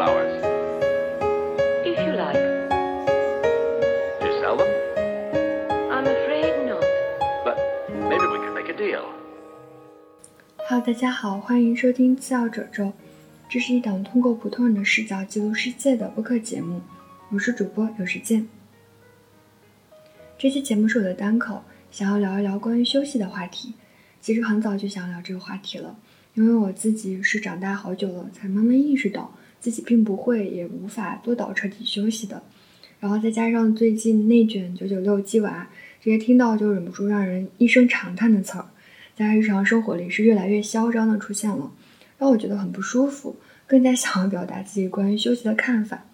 flowers. If you like. You sell them? I'm afraid not. But maybe we could make a deal. Hello，大家好，欢迎收听次要褶皱，这是一档通过普通人的视角记录世界的播客节目，我是主播有时间。这期节目是我的单口，想要聊一聊关于休息的话题。其实很早就想聊这个话题了，因为我自己是长大好久了，才慢慢意识到自己并不会也无法做到彻底休息的。然后再加上最近内卷、九九六、鸡娃这些听到就忍不住让人一声长叹的词儿，在日常生活里是越来越嚣张的出现了，让我觉得很不舒服，更加想要表达自己关于休息的看法。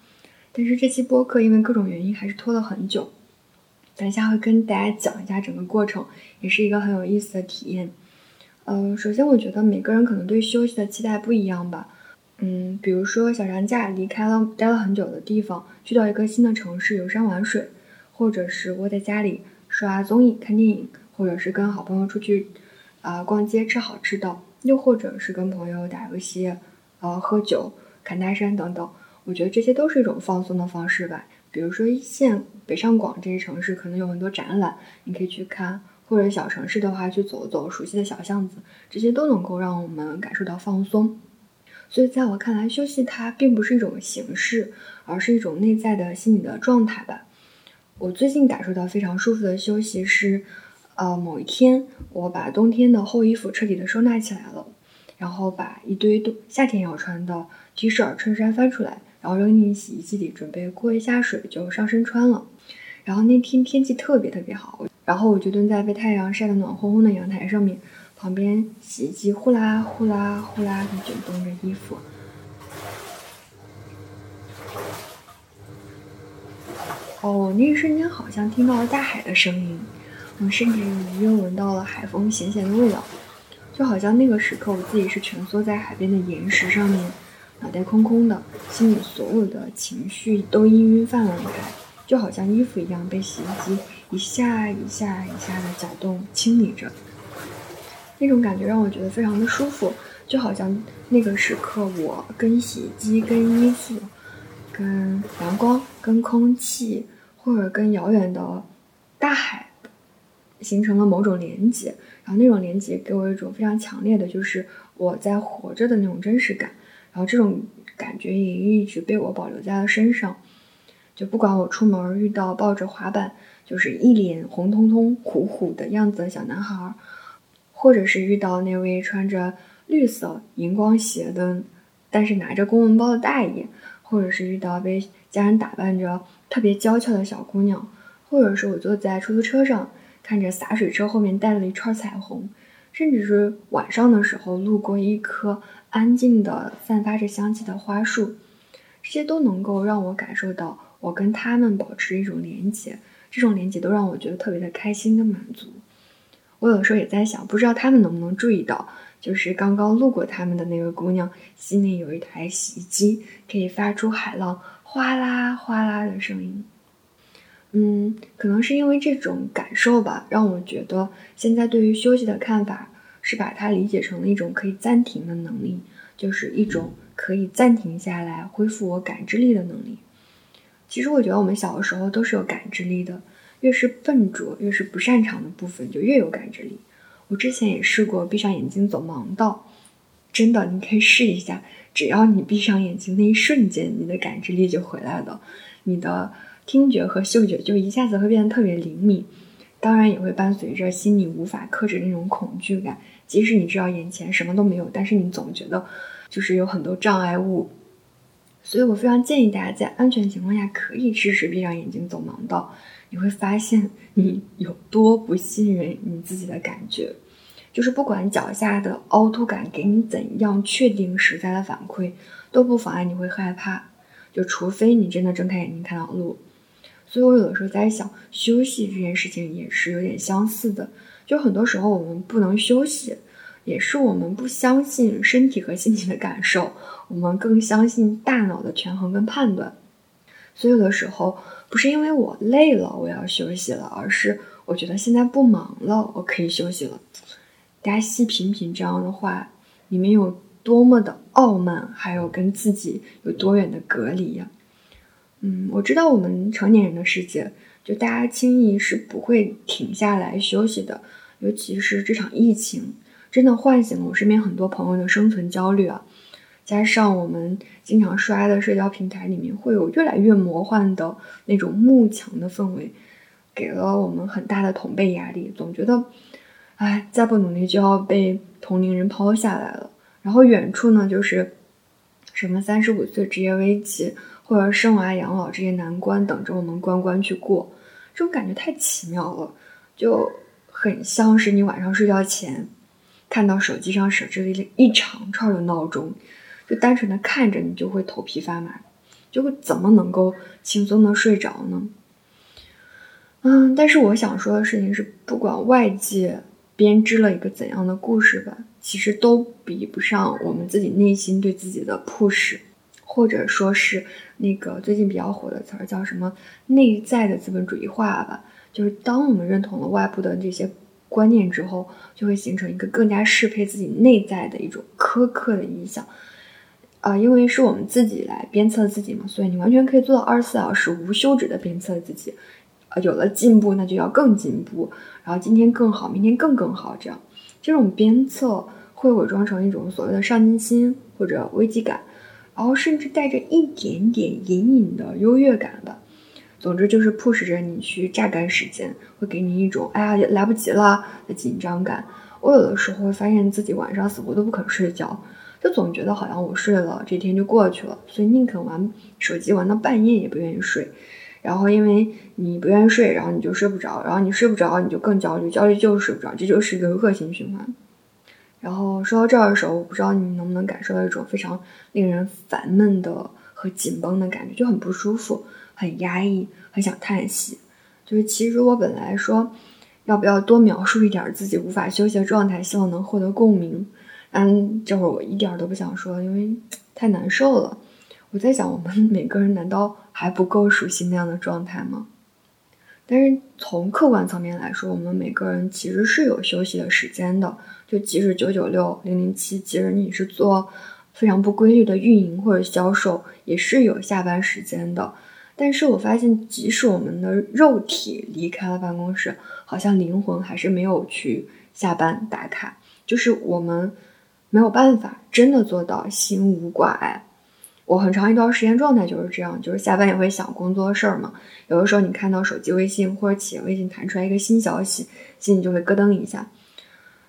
但是这期播客因为各种原因还是拖了很久。等一下会跟大家讲一下整个过程，也是一个很有意思的体验。呃，首先我觉得每个人可能对休息的期待不一样吧。嗯，比如说小长假离开了待了很久的地方，去到一个新的城市游山玩水，或者是窝在家里刷综艺、看电影，或者是跟好朋友出去啊逛街吃好吃的，又或者是跟朋友打游戏、呃喝酒、侃大山等等。我觉得这些都是一种放松的方式吧。比如说一线、北上广这些城市，可能有很多展览，你可以去看；或者小城市的话，去走走熟悉的小巷子，这些都能够让我们感受到放松。所以在我看来，休息它并不是一种形式，而是一种内在的心理的状态吧。我最近感受到非常舒服的休息是，呃，某一天我把冬天的厚衣服彻底的收纳起来了，然后把一堆冬夏天要穿的 T 恤、衬衫翻出来。然后扔进洗衣机里，准备过一下水就上身穿了。然后那天天气特别特别好，然后我就蹲在被太阳晒得暖烘烘的阳台上面，旁边洗衣机呼啦呼啦呼啦地卷动着衣服。哦，那一瞬间好像听到了大海的声音，我甚至隐约闻到了海风咸咸的味道，就好像那个时刻我自己是蜷缩在海边的岩石上面。脑袋空空的，心里所有的情绪都氤氲泛滥开，就好像衣服一样被洗衣机一下一下一下的搅动清理着。那种感觉让我觉得非常的舒服，就好像那个时刻我跟洗衣机、跟衣服、跟阳光、跟空气，或者跟遥远的大海形成了某种连接，然后那种连接给我一种非常强烈的，就是我在活着的那种真实感。然后这种感觉也一直被我保留在了身上，就不管我出门遇到抱着滑板，就是一脸红彤彤、虎虎的样子的小男孩，或者是遇到那位穿着绿色荧光鞋的，但是拿着公文包的大爷，或者是遇到被家人打扮着特别娇俏的小姑娘，或者是我坐在出租车上，看着洒水车后面带了一串彩虹，甚至是晚上的时候路过一棵。安静的散发着香气的花束，这些都能够让我感受到我跟他们保持一种连接，这种连接都让我觉得特别的开心跟满足。我有时候也在想，不知道他们能不能注意到，就是刚刚路过他们的那个姑娘心里有一台洗衣机，可以发出海浪哗啦哗啦的声音。嗯，可能是因为这种感受吧，让我觉得现在对于休息的看法。是把它理解成了一种可以暂停的能力，就是一种可以暂停下来恢复我感知力的能力。其实我觉得我们小的时候都是有感知力的，越是笨拙、越是不擅长的部分就越有感知力。我之前也试过闭上眼睛走盲道，真的，你可以试一下，只要你闭上眼睛那一瞬间，你的感知力就回来了，你的听觉和嗅觉就一下子会变得特别灵敏。当然也会伴随着心里无法克制那种恐惧感。即使你知道眼前什么都没有，但是你总觉得就是有很多障碍物。所以我非常建议大家在安全情况下可以试试闭上眼睛走盲道，你会发现你有多不信任你自己的感觉。就是不管脚下的凹凸感给你怎样确定实在的反馈，都不妨碍你会害怕。就除非你真的睁开眼睛看到路。所以我有的时候在想，休息这件事情也是有点相似的。就很多时候我们不能休息，也是我们不相信身体和心情的感受，我们更相信大脑的权衡跟判断。所以有的时候不是因为我累了我要休息了，而是我觉得现在不忙了，我可以休息了。大家细品品这样的话，里面有多么的傲慢，还有跟自己有多远的隔离呀。嗯，我知道我们成年人的世界，就大家轻易是不会停下来休息的，尤其是这场疫情，真的唤醒了我身边很多朋友的生存焦虑啊。加上我们经常刷的社交平台里面会有越来越魔幻的那种幕墙的氛围，给了我们很大的同辈压力，总觉得，哎，再不努力就要被同龄人抛下来了。然后远处呢，就是什么三十五岁职业危机或者生娃养老这些难关等着我们关关去过，这种感觉太奇妙了，就很像是你晚上睡觉前看到手机上设置了一长串的闹钟。就单纯的看着你就会头皮发麻，就会怎么能够轻松的睡着呢？嗯，但是我想说的事情是，不管外界编织了一个怎样的故事吧，其实都比不上我们自己内心对自己的 push，或者说是那个最近比较火的词儿叫什么内在的资本主义化吧。就是当我们认同了外部的这些观念之后，就会形成一个更加适配自己内在的一种苛刻的影响。啊，因为是我们自己来鞭策自己嘛，所以你完全可以做到二十四小时无休止的鞭策自己。啊，有了进步，那就要更进步，然后今天更好，明天更更好，这样这种鞭策会伪装成一种所谓的上进心或者危机感，然后甚至带着一点点隐隐的优越感吧。总之就是迫使着你去榨干时间，会给你一种哎呀来不及了的紧张感。我有的时候会发现自己晚上死活都不肯睡觉。就总觉得好像我睡了，这天就过去了，所以宁肯玩手机玩到半夜也不愿意睡。然后因为你不愿意睡，然后你就睡不着，然后你睡不着，你就更焦虑，焦虑就是睡不着，这就是一个恶性循环。然后说到这儿的时候，我不知道你能不能感受到一种非常令人烦闷的和紧绷的感觉，就很不舒服，很压抑，很想叹息。就是其实我本来说要不要多描述一点自己无法休息的状态，希望能获得共鸣。嗯，这会儿我一点都不想说，因为太难受了。我在想，我们 每个人难道还不够熟悉那样的状态吗？但是从客观层面来说，我们每个人其实是有休息的时间的。就即使九九六、零零七，即使你是做非常不规律的运营或者销售，也是有下班时间的。但是我发现，即使我们的肉体离开了办公室，好像灵魂还是没有去下班打卡，就是我们。没有办法真的做到心无挂碍。我很长一段时间状态就是这样，就是下班也会想工作的事儿嘛。有的时候你看到手机微信或者企业微信弹出来一个新消息，心里就会咯噔一下。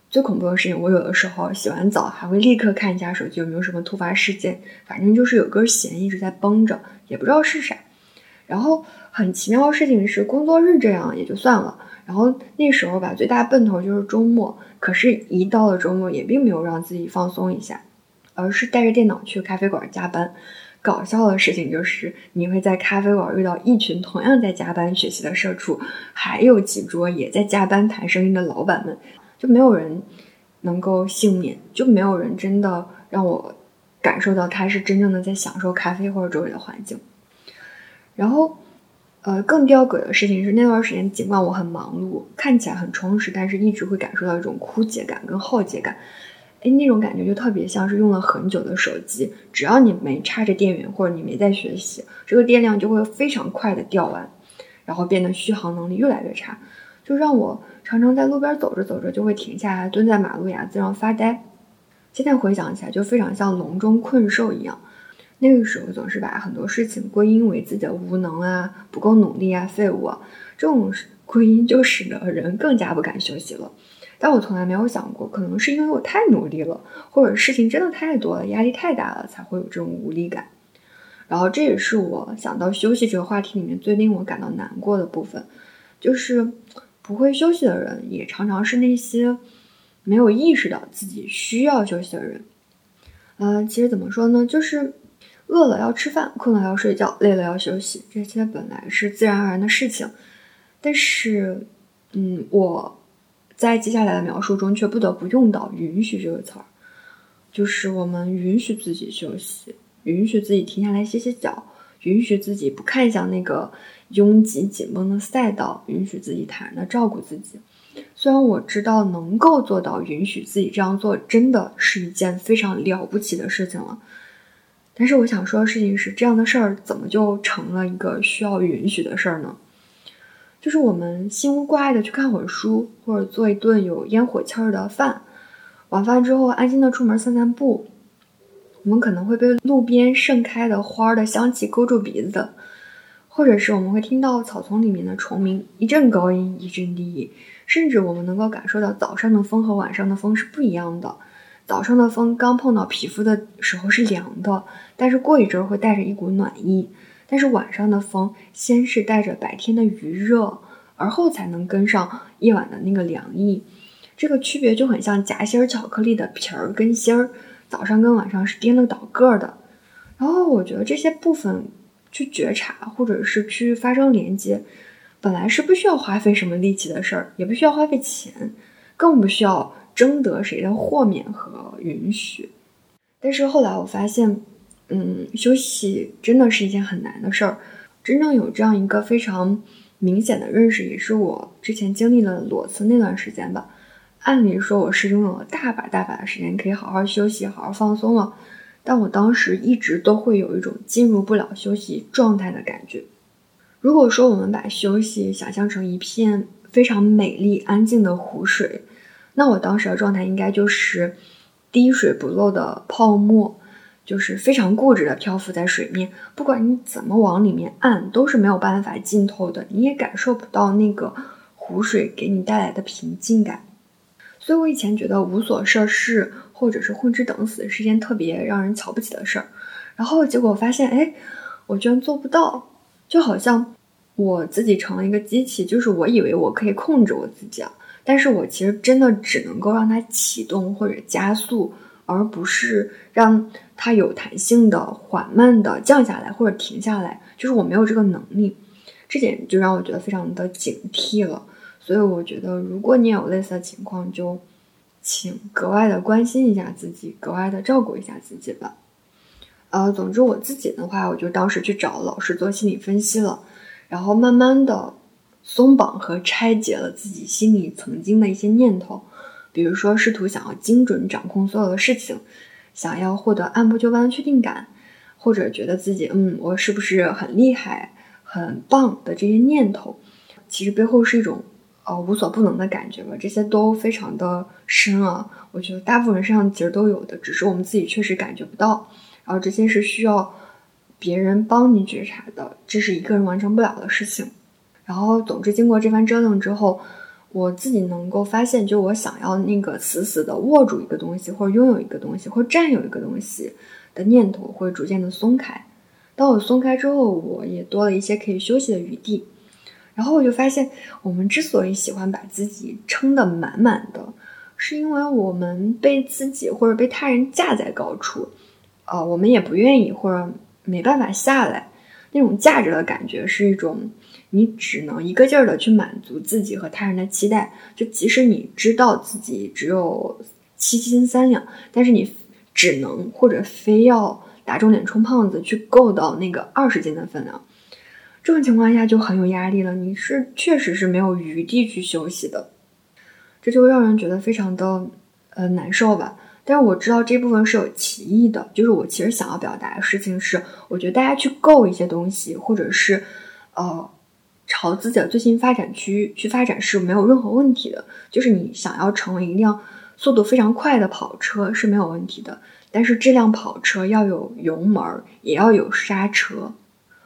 最恐怖的事情，我有的时候洗完澡还会立刻看一下手机有没有什么突发事件，反正就是有根弦一直在绷着，也不知道是啥。然后很奇妙的事情是，工作日这样也就算了。然后那时候吧，最大奔头就是周末。可是，一到了周末，也并没有让自己放松一下，而是带着电脑去咖啡馆加班。搞笑的事情就是，你会在咖啡馆遇到一群同样在加班学习的社畜，还有几桌也在加班谈生意的老板们，就没有人能够幸免，就没有人真的让我感受到他是真正的在享受咖啡或者周围的环境。然后。呃，更吊诡的事情是，那段时间尽管我很忙碌，看起来很充实，但是一直会感受到一种枯竭感跟耗竭感。哎，那种感觉就特别像是用了很久的手机，只要你没插着电源或者你没在学习，这个电量就会非常快的掉完，然后变得续航能力越来越差，就让我常常在路边走着走着就会停下来，蹲在马路牙子上发呆。现在回想起来，就非常像笼中困兽一样。那个时候总是把很多事情归因为自己的无能啊、不够努力啊、废物啊，这种归因就使得人更加不敢休息了。但我从来没有想过，可能是因为我太努力了，或者事情真的太多了，压力太大了，才会有这种无力感。然后这也是我想到休息这个话题里面最令我感到难过的部分，就是不会休息的人，也常常是那些没有意识到自己需要休息的人。嗯，其实怎么说呢，就是。饿了要吃饭，困了要睡觉，累了要休息，这些本来是自然而然的事情。但是，嗯，我在接下来的描述中却不得不用到“允许”这个词儿，就是我们允许自己休息，允许自己停下来歇歇脚，允许自己不看向那个拥挤紧绷的赛道，允许自己坦然的照顾自己。虽然我知道能够做到允许自己这样做，真的是一件非常了不起的事情了。但是我想说的事情是，这样的事儿怎么就成了一个需要允许的事儿呢？就是我们心无挂碍的去看会儿书，或者做一顿有烟火气儿的饭，晚饭之后安心的出门散散步，我们可能会被路边盛开的花的香气勾住鼻子，或者是我们会听到草丛里面的虫鸣一阵高音一阵低音，甚至我们能够感受到早上的风和晚上的风是不一样的。早上的风刚碰到皮肤的时候是凉的，但是过一阵儿会带着一股暖意。但是晚上的风先是带着白天的余热，而后才能跟上夜晚的那个凉意。这个区别就很像夹心巧克力的皮儿跟芯儿，早上跟晚上是颠了倒个的。然后我觉得这些部分去觉察或者是去发生连接，本来是不需要花费什么力气的事儿，也不需要花费钱，更不需要。征得谁的豁免和允许？但是后来我发现，嗯，休息真的是一件很难的事儿。真正有这样一个非常明显的认识，也是我之前经历了裸辞那段时间吧。按理说我是拥有了大把大把的时间可以好好休息、好好放松了，但我当时一直都会有一种进入不了休息状态的感觉。如果说我们把休息想象成一片非常美丽、安静的湖水。那我当时的状态应该就是滴水不漏的泡沫，就是非常固执的漂浮在水面，不管你怎么往里面按，都是没有办法浸透的，你也感受不到那个湖水给你带来的平静感。所以我以前觉得无所事事或者是混吃等死是件特别让人瞧不起的事儿，然后结果发现，哎，我居然做不到，就好像我自己成了一个机器，就是我以为我可以控制我自己啊。但是我其实真的只能够让它启动或者加速，而不是让它有弹性的、缓慢的降下来或者停下来。就是我没有这个能力，这点就让我觉得非常的警惕了。所以我觉得，如果你有类似的情况，就请格外的关心一下自己，格外的照顾一下自己吧。呃，总之我自己的话，我就当时去找老师做心理分析了，然后慢慢的。松绑和拆解了自己心里曾经的一些念头，比如说试图想要精准掌控所有的事情，想要获得按部就班的确定感，或者觉得自己嗯，我是不是很厉害、很棒的这些念头，其实背后是一种呃无所不能的感觉吧。这些都非常的深啊，我觉得大部分人身上其实都有的，只是我们自己确实感觉不到。然后这些是需要别人帮你觉察的，这是一个人完成不了的事情。然后，总之，经过这番折腾之后，我自己能够发现，就我想要那个死死的握住一个东西，或者拥有一个东西，或者占有一个东西的念头会逐渐的松开。当我松开之后，我也多了一些可以休息的余地。然后我就发现，我们之所以喜欢把自己撑得满满的，是因为我们被自己或者被他人架在高处，呃，我们也不愿意或者没办法下来。那种架着的感觉是一种。你只能一个劲儿的去满足自己和他人的期待，就即使你知道自己只有七斤三两，但是你只能或者非要打肿脸充胖子去够到那个二十斤的分量，这种情况下就很有压力了。你是确实是没有余地去休息的，这就让人觉得非常的呃难受吧。但是我知道这部分是有歧义的，就是我其实想要表达的事情是，我觉得大家去够一些东西，或者是呃。朝自己的最新发展区去发展是没有任何问题的，就是你想要成为一辆速度非常快的跑车是没有问题的，但是这辆跑车要有油门，也要有刹车，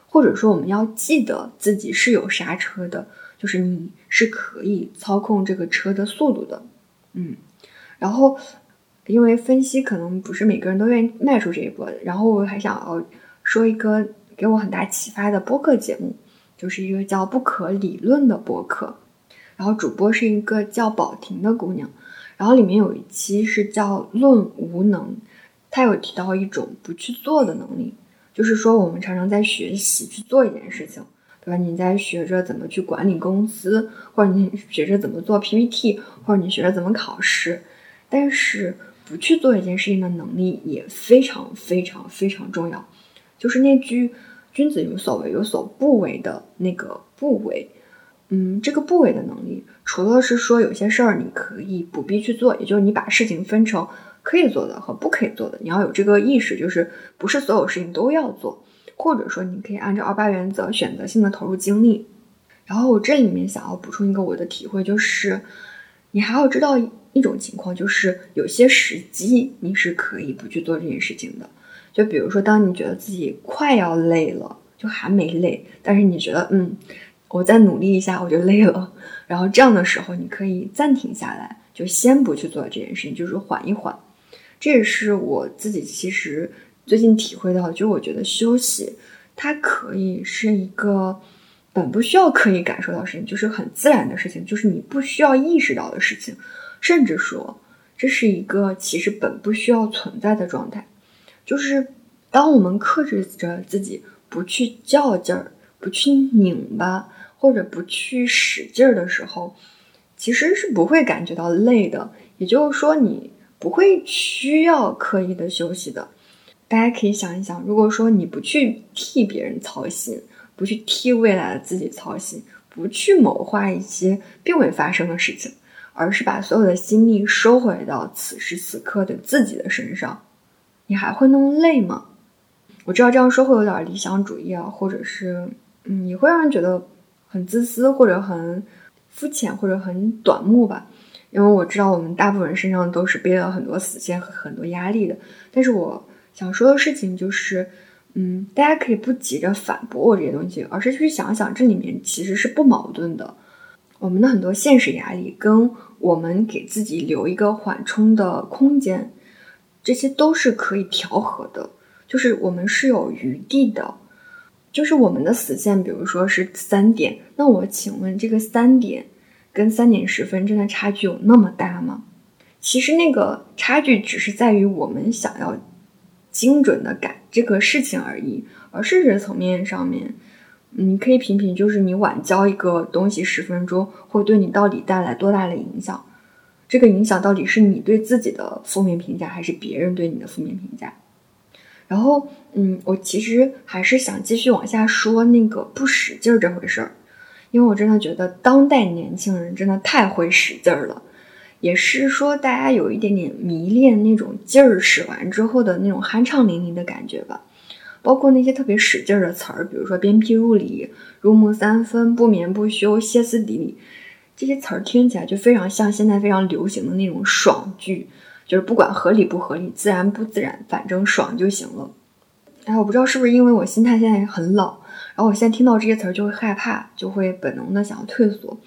或者说我们要记得自己是有刹车的，就是你是可以操控这个车的速度的，嗯，然后因为分析可能不是每个人都愿意迈出这一步的，然后我还想要说一个给我很大启发的播客节目。就是一个叫不可理论的播客，然后主播是一个叫宝婷的姑娘，然后里面有一期是叫论无能，她有提到一种不去做的能力，就是说我们常常在学习去做一件事情，对吧？你在学着怎么去管理公司，或者你学着怎么做 PPT，或者你学着怎么考试，但是不去做一件事情的能力也非常非常非常重要，就是那句。君子有所为，有所不为的那个不为，嗯，这个部位的能力，除了是说有些事儿你可以不必去做，也就是你把事情分成可以做的和不可以做的，你要有这个意识，就是不是所有事情都要做，或者说你可以按照二八原则选择性的投入精力。然后我这里面想要补充一个我的体会，就是你还要知道一种情况，就是有些时机你是可以不去做这件事情的。就比如说，当你觉得自己快要累了，就还没累，但是你觉得嗯。我再努力一下，我就累了。然后这样的时候，你可以暂停下来，就先不去做这件事情，就是缓一缓。这也是我自己其实最近体会到，就我觉得休息它可以是一个本不需要刻意感受到事情，就是很自然的事情，就是你不需要意识到的事情，甚至说这是一个其实本不需要存在的状态。就是当我们克制着自己不去较劲儿，不去拧巴。或者不去使劲儿的时候，其实是不会感觉到累的。也就是说，你不会需要刻意的休息的。大家可以想一想，如果说你不去替别人操心，不去替未来的自己操心，不去谋划一些并未发生的事情，而是把所有的心力收回到此时此刻的自己的身上，你还会那么累吗？我知道这样说会有点理想主义啊，或者是嗯，也会让人觉得。很自私，或者很肤浅，或者很短目吧。因为我知道我们大部分人身上都是背了很多死线和很多压力的。但是我想说的事情就是，嗯，大家可以不急着反驳我这些东西，而是去想想这里面其实是不矛盾的。我们的很多现实压力跟我们给自己留一个缓冲的空间，这些都是可以调和的，就是我们是有余地的。就是我们的死线，比如说是三点，那我请问这个三点跟三点十分真的差距有那么大吗？其实那个差距只是在于我们想要精准的改这个事情而已，而事实层面上面，你可以品品，就是你晚交一个东西十分钟，会对你到底带来多大的影响？这个影响到底是你对自己的负面评价，还是别人对你的负面评价？然后，嗯，我其实还是想继续往下说那个不使劲儿这回事儿，因为我真的觉得当代年轻人真的太会使劲儿了，也是说大家有一点点迷恋那种劲儿使完之后的那种酣畅淋漓的感觉吧。包括那些特别使劲儿的词儿，比如说鞭辟入里、入木三分、不眠不休、歇斯底里，这些词儿听起来就非常像现在非常流行的那种爽剧。就是不管合理不合理，自然不自然，反正爽就行了。哎，我不知道是不是因为我心态现在很老，然后我现在听到这些词儿就会害怕，就会本能的想要退缩，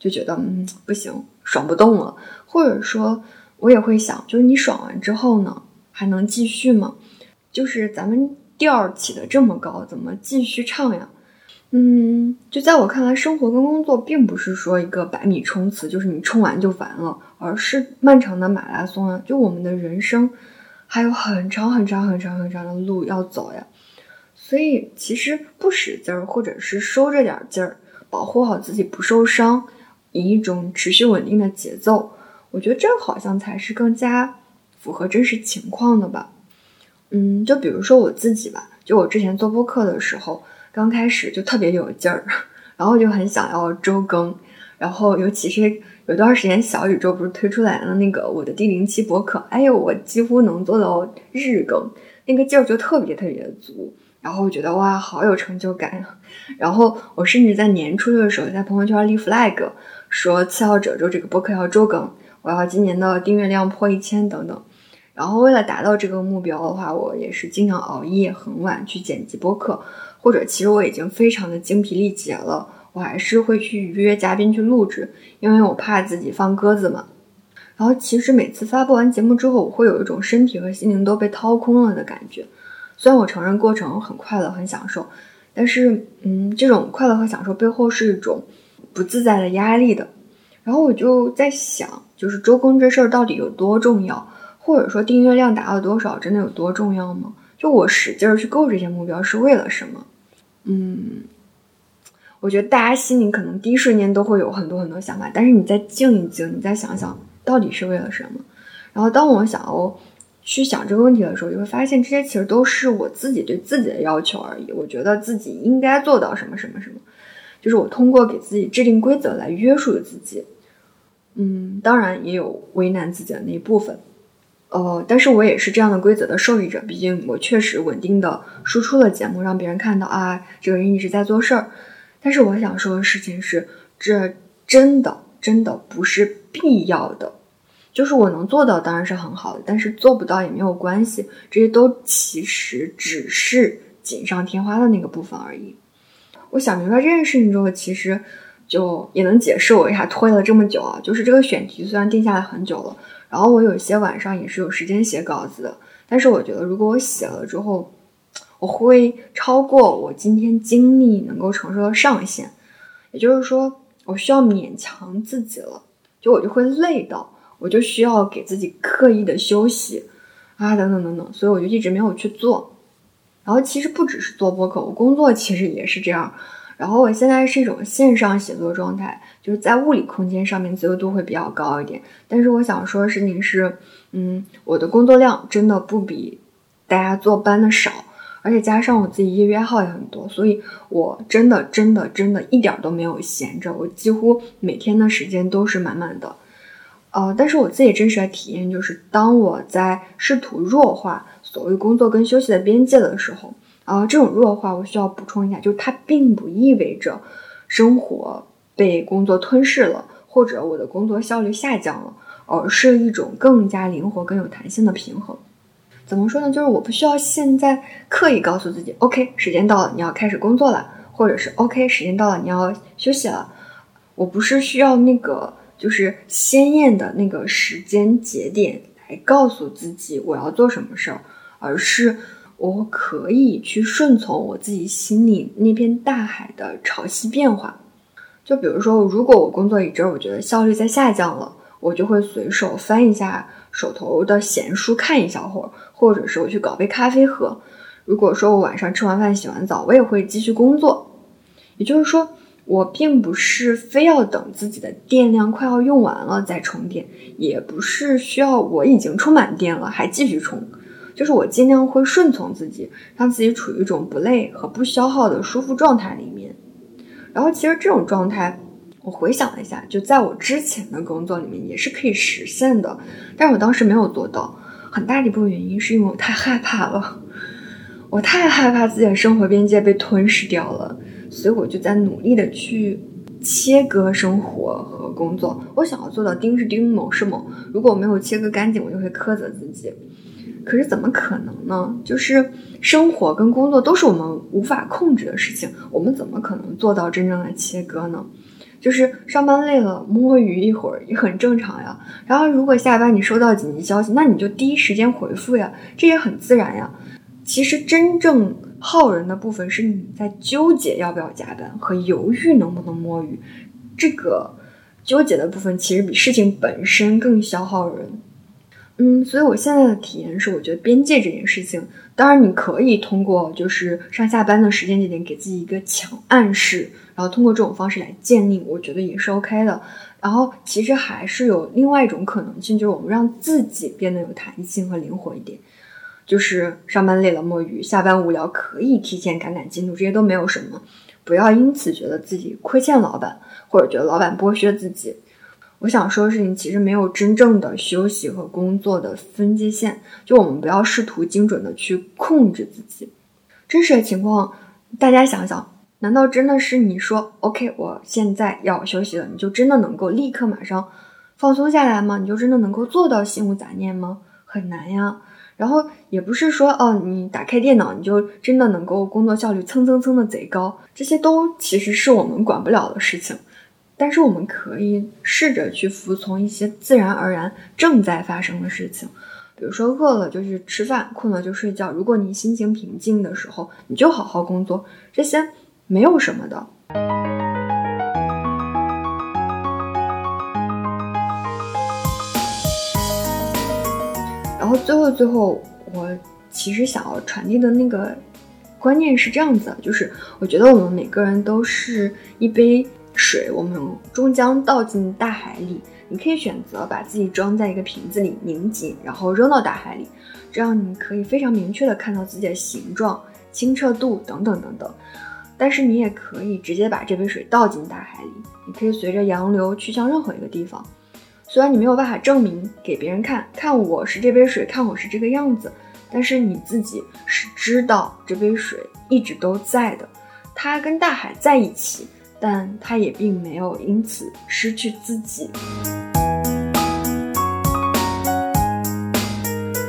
就觉得嗯不行，爽不动了。或者说，我也会想，就是你爽完之后呢，还能继续吗？就是咱们调起的这么高，怎么继续唱呀？嗯，就在我看来，生活跟工作并不是说一个百米冲刺，就是你冲完就完了，而是漫长的马拉松啊！就我们的人生还有很长很长很长很长的路要走呀。所以，其实不使劲儿，或者是收着点劲儿，保护好自己不受伤，以一种持续稳定的节奏，我觉得这好像才是更加符合真实情况的吧。嗯，就比如说我自己吧，就我之前做播客的时候。刚开始就特别有劲儿，然后就很想要周更，然后尤其是有段时间小宇宙不是推出来了那个我的第零期博客，哎呦，我几乎能做到日更，那个劲儿就特别特别足，然后我觉得哇，好有成就感呀。然后我甚至在年初的时候在朋友圈立 flag，说七号褶皱这个播客要周更，我要今年的订阅量破一千等等。然后为了达到这个目标的话，我也是经常熬夜很晚去剪辑播客。或者其实我已经非常的精疲力竭了，我还是会去预约嘉宾去录制，因为我怕自己放鸽子嘛。然后其实每次发布完节目之后，我会有一种身体和心灵都被掏空了的感觉。虽然我承认过程很快乐、很享受，但是嗯，这种快乐和享受背后是一种不自在的压力的。然后我就在想，就是周更这事儿到底有多重要，或者说订阅量达到多少真的有多重要吗？就我使劲儿去够这些目标是为了什么？嗯，我觉得大家心里可能第一瞬间都会有很多很多想法，但是你再静一静，你再想想到底是为了什么。然后当我想要去想这个问题的时候，就会发现这些其实都是我自己对自己的要求而已。我觉得自己应该做到什么什么什么，就是我通过给自己制定规则来约束自己。嗯，当然也有为难自己的那一部分。呃，但是我也是这样的规则的受益者，毕竟我确实稳定的输出了节目，让别人看到啊，这个人一直在做事儿。但是我想说的事情是，这真的真的不是必要的。就是我能做到当然是很好的，但是做不到也没有关系，这些都其实只是锦上添花的那个部分而已。我想明白这件事情之后，其实就也能解释我为啥拖了这么久啊。就是这个选题虽然定下来很久了。然后我有些晚上也是有时间写稿子的，但是我觉得如果我写了之后，我会超过我今天精力能够承受的上限，也就是说，我需要勉强自己了，就我就会累到，我就需要给自己刻意的休息啊，等等等等，所以我就一直没有去做。然后其实不只是做播客，我工作其实也是这样。然后我现在是一种线上写作状态，就是在物理空间上面自由度会比较高一点。但是我想说的事情是，嗯，我的工作量真的不比大家坐班的少，而且加上我自己业余爱好也很多，所以我真的真的真的一点都没有闲着，我几乎每天的时间都是满满的。呃，但是我自己真实的体验就是，当我在试图弱化所谓工作跟休息的边界的时候。啊，这种弱化我需要补充一下，就是它并不意味着生活被工作吞噬了，或者我的工作效率下降了，而是一种更加灵活、更有弹性的平衡。怎么说呢？就是我不需要现在刻意告诉自己，OK，时间到了，你要开始工作了，或者是 OK，时间到了，你要休息了。我不是需要那个就是鲜艳的那个时间节点来告诉自己我要做什么事儿，而是。我可以去顺从我自己心里那片大海的潮汐变化，就比如说，如果我工作一阵，我觉得效率在下降了，我就会随手翻一下手头的闲书看一小会儿，或者是我去搞杯咖啡喝。如果说我晚上吃完饭洗完澡，我也会继续工作。也就是说，我并不是非要等自己的电量快要用完了再充电，也不是需要我已经充满电了还继续充。就是我尽量会顺从自己，让自己处于一种不累和不消耗的舒服状态里面。然后其实这种状态，我回想了一下，就在我之前的工作里面也是可以实现的，但是我当时没有做到。很大一部分原因是因为我太害怕了，我太害怕自己的生活边界被吞噬掉了，所以我就在努力的去切割生活和工作。我想要做到丁是丁，卯是卯，如果我没有切割干净，我就会苛责自己。可是怎么可能呢？就是生活跟工作都是我们无法控制的事情，我们怎么可能做到真正的切割呢？就是上班累了摸鱼一会儿也很正常呀。然后如果下班你收到紧急消息，那你就第一时间回复呀，这也很自然呀。其实真正耗人的部分是你在纠结要不要加班和犹豫能不能摸鱼，这个纠结的部分其实比事情本身更消耗人。嗯，所以我现在的体验是，我觉得边界这件事情，当然你可以通过就是上下班的时间节点给自己一个强暗示，然后通过这种方式来建立，我觉得也是 OK 的。然后其实还是有另外一种可能性，就是我们让自己变得有弹性和灵活一点，就是上班累了摸鱼，下班无聊可以提前赶赶进度，这些都没有什么，不要因此觉得自己亏欠老板，或者觉得老板剥削自己。我想说的事情其实没有真正的休息和工作的分界线，就我们不要试图精准的去控制自己。真实的情况，大家想想，难道真的是你说 “OK，我现在要休息了”，你就真的能够立刻马上放松下来吗？你就真的能够做到心无杂念吗？很难呀。然后也不是说哦，你打开电脑你就真的能够工作效率蹭蹭蹭的贼高，这些都其实是我们管不了的事情。但是我们可以试着去服从一些自然而然正在发生的事情，比如说饿了就去吃饭，困了就睡觉。如果你心情平静的时候，你就好好工作，这些没有什么的。然后最后最后，我其实想要传递的那个观念是这样子，就是我觉得我们每个人都是一杯。水，我们终将倒进大海里。你可以选择把自己装在一个瓶子里拧紧，然后扔到大海里，这样你可以非常明确的看到自己的形状、清澈度等等等等。但是你也可以直接把这杯水倒进大海里，你可以随着洋流去向任何一个地方。虽然你没有办法证明给别人看看我是这杯水，看我是这个样子，但是你自己是知道这杯水一直都在的，它跟大海在一起，但他也并没有因此失去自己。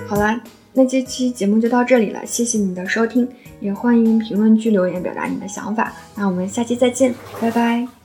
好啦，那这期节目就到这里了，谢谢你的收听，也欢迎评论区留言表达你的想法。那我们下期再见，拜拜。